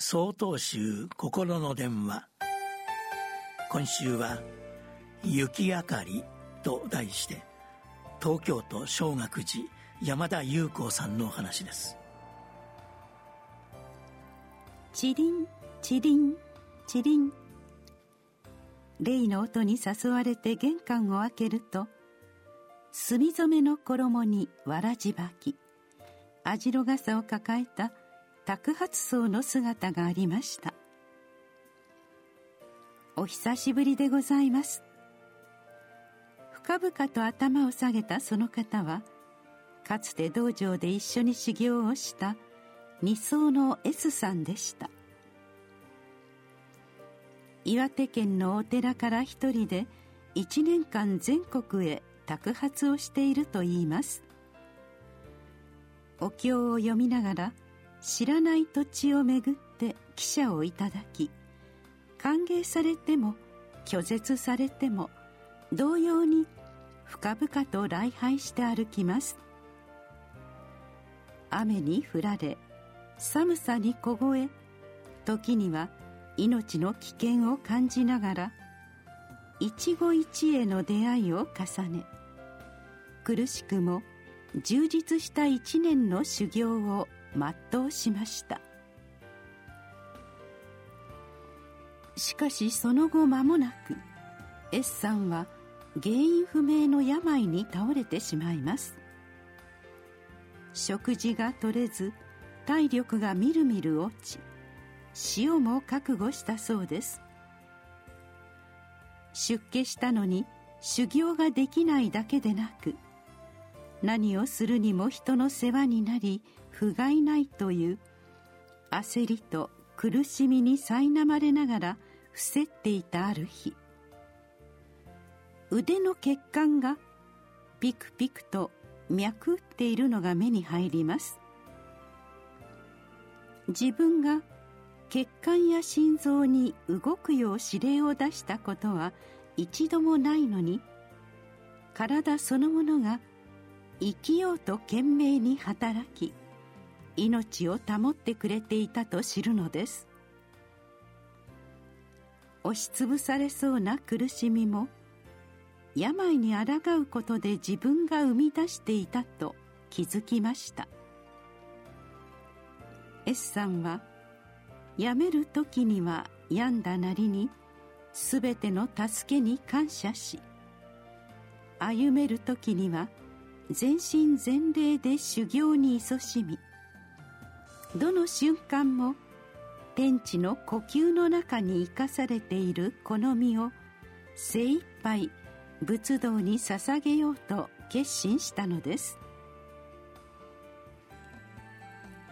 総統集心の電話。今週は「雪明かり」と題して東京都小学寺山田裕子さんのお話です。チリンチリンチリン。例の音に誘われて玄関を開けると墨染めの衣にわらじ履き網代傘を抱えた托発僧の姿がありました。お久しぶりでございます。深々と頭を下げたその方はかつて道場で一緒に修行をした二層の S さんでした。岩手県のお寺から一人で一年間全国へ托発をしているといいます。お経を読みながら知らない土地をめぐって汽車をいただき歓迎されても拒絶されても同様に深々と礼拝して歩きます。雨に降られ寒さに凍え時には命の危険を感じながら一期一会の出会いを重ね苦しくも充実した一年の修行を全うしました。しかしその後間もなく S さんは原因不明の病に倒れてしまいます。食事が取れず体力がみるみる落ち死をも覚悟したそうです。出家したのに修行ができないだけでなく何をするにも人の世話になり不甲斐ないという焦りと苦しみに苛まれながら伏せっていたある日腕の血管がピクピクと脈打っているのが目に入ります。自分が血管や心臓に動くよう指令を出したことは一度もないのに体そのものが生きようと懸命に働き命を保ってくれていたと知るのです。押しつぶされそうな苦しみも病に抗うことで自分が生み出していたと気づきました。S さんは辞める時には病んだなりに全ての助けに感謝し歩める時には全身全霊で修行に勤しみどの瞬間も天地の呼吸の中に生かされているこの身を精一杯仏道に捧げようと決心したのです。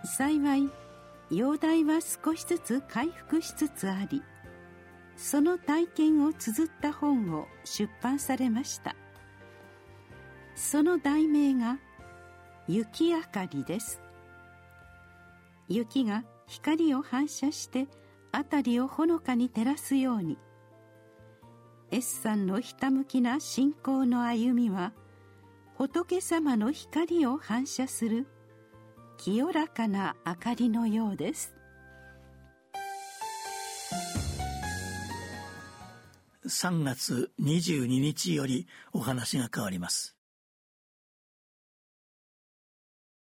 幸い容体は少しずつ回復しつつありその体験を綴った本を出版されました。その題名が「雪明かり」です。雪が光を反射して辺りをほのかに照らすように。S さんのひたむきな信仰の歩みは仏様の光を反射する清らかな明かりのようです。3月22日よりお話が変わります。